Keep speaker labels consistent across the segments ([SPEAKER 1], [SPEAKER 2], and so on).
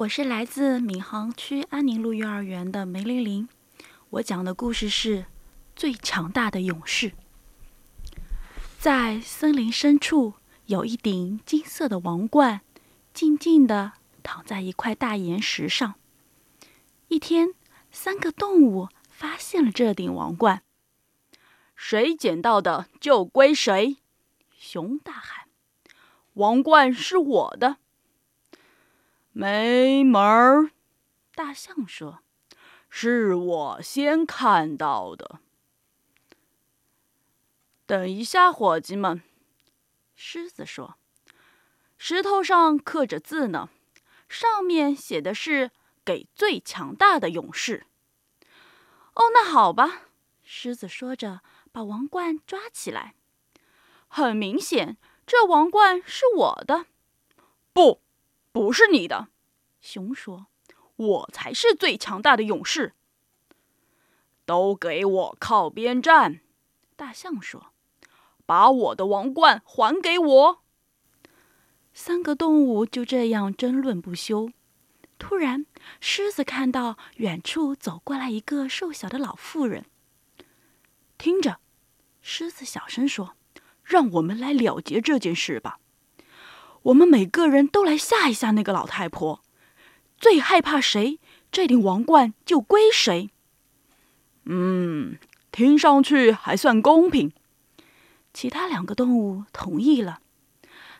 [SPEAKER 1] 我是来自闵行区安宁路幼儿园的梅玲玲。我讲的故事是《最强大的勇士》。在森林深处，有一顶金色的王冠，静静地躺在一块大岩石上。一天，三个动物发现了这顶王冠。
[SPEAKER 2] 谁捡到的就归谁！
[SPEAKER 1] 熊大喊：“
[SPEAKER 2] 王冠是我的。”没门儿！
[SPEAKER 1] 大象说：“
[SPEAKER 2] 是我先看到的。”等一下，伙计们，
[SPEAKER 1] 狮子说：“
[SPEAKER 2] 石头上刻着字呢，上面写的是‘给最强大的勇士’。”
[SPEAKER 1] 哦，那好吧，狮子说着，把王冠抓起来。
[SPEAKER 2] 很明显，这王冠是我的。不。不是你的，
[SPEAKER 1] 熊说：“
[SPEAKER 2] 我才是最强大的勇士。”都给我靠边站！
[SPEAKER 1] 大象说：“
[SPEAKER 2] 把我的王冠还给我！”
[SPEAKER 1] 三个动物就这样争论不休。突然，狮子看到远处走过来一个瘦小的老妇人。
[SPEAKER 2] 听着，狮子小声说：“让我们来了结这件事吧。”我们每个人都来吓一吓那个老太婆，最害怕谁，这顶王冠就归谁。嗯，听上去还算公平。
[SPEAKER 1] 其他两个动物同意了，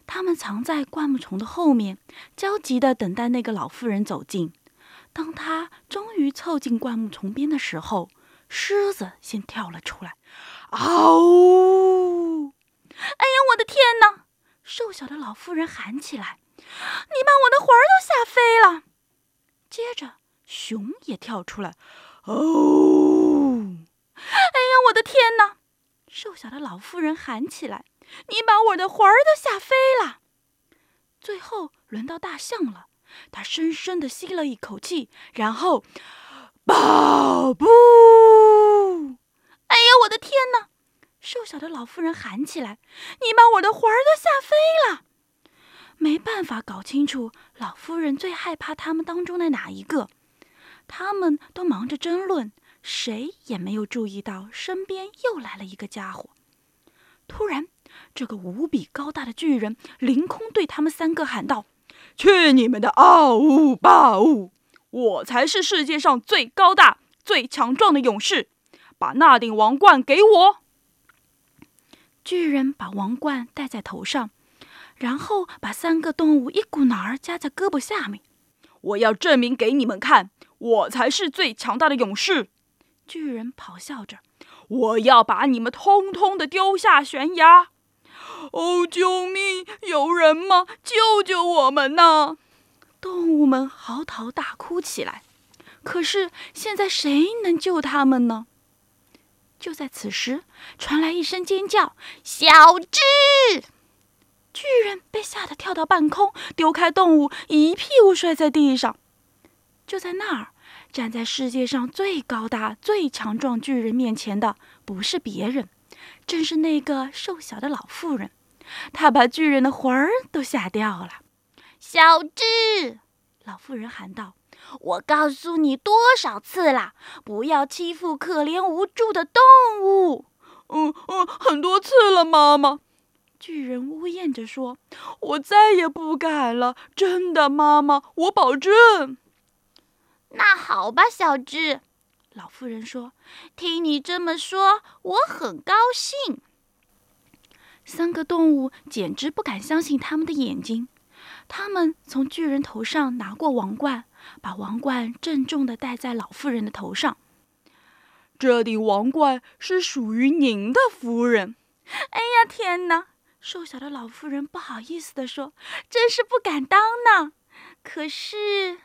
[SPEAKER 1] 他们藏在灌木丛的后面，焦急地等待那个老妇人走近。当她终于凑近灌木丛边的时候，狮子先跳了出来。
[SPEAKER 2] 嗷呜！
[SPEAKER 1] 哎呀，我的天哪！瘦小的老妇人喊起来：“你把我的魂儿都吓飞了！”接着，熊也跳出来：“
[SPEAKER 2] 哦！”
[SPEAKER 1] 哎呀，我的天哪！瘦小的老妇人喊起来：“你把我的魂儿都吓飞了！”最后轮到大象了，它深深的吸了一口气，然后“宝布！”哎呀，我的天哪！瘦小的老妇人喊起来：“你把我的魂儿都吓飞了！”没办法搞清楚老妇人最害怕他们当中的哪一个，他们都忙着争论，谁也没有注意到身边又来了一个家伙。突然，这个无比高大的巨人凌空对他们三个喊道：“
[SPEAKER 2] 去你们的傲物霸物！我才是世界上最高大、最强壮的勇士！把那顶王冠给我！”
[SPEAKER 1] 巨人把王冠戴在头上，然后把三个动物一股脑儿夹在胳膊下面。
[SPEAKER 2] 我要证明给你们看，我才是最强大的勇士！
[SPEAKER 1] 巨人咆哮着：“
[SPEAKER 2] 我要把你们通通的丢下悬崖！”哦，救命！有人吗？救救我们呐！
[SPEAKER 1] 动物们嚎啕大哭起来。可是现在谁能救他们呢？就在此时，传来一声尖叫：“小智！”巨人被吓得跳到半空，丢开动物，一屁股摔在地上。就在那儿，站在世界上最高大、最强壮巨人面前的，不是别人，正是那个瘦小的老妇人。她把巨人的魂儿都吓掉了。小智，老妇人喊道。我告诉你多少次了，不要欺负可怜无助的动物。
[SPEAKER 2] 嗯嗯，很多次了，妈妈。
[SPEAKER 1] 巨人呜咽着说：“
[SPEAKER 2] 我再也不敢了，真的，妈妈，我保证。”
[SPEAKER 1] 那好吧，小智。老妇人说：“听你这么说，我很高兴。”三个动物简直不敢相信他们的眼睛。他们从巨人头上拿过王冠。把王冠郑重地戴在老妇人的头上。
[SPEAKER 2] 这顶王冠是属于您的，夫人。
[SPEAKER 1] 哎呀，天哪！瘦小的老妇人不好意思地说：“真是不敢当呢。”可是，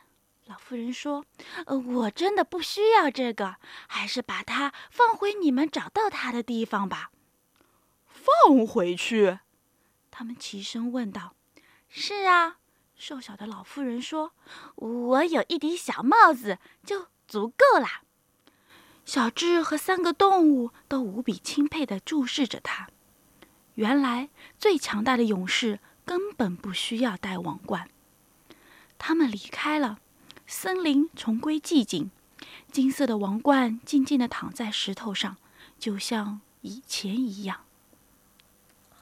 [SPEAKER 1] 老妇人说：“呃，我真的不需要这个，还是把它放回你们找到它的地方吧。”
[SPEAKER 2] 放回去？
[SPEAKER 1] 他们齐声问道。“是啊。”瘦小的老妇人说：“我有一顶小帽子就足够了。”小智和三个动物都无比钦佩地注视着他。原来，最强大的勇士根本不需要戴王冠。他们离开了，森林重归寂静。金色的王冠静静地躺在石头上，就像以前一样。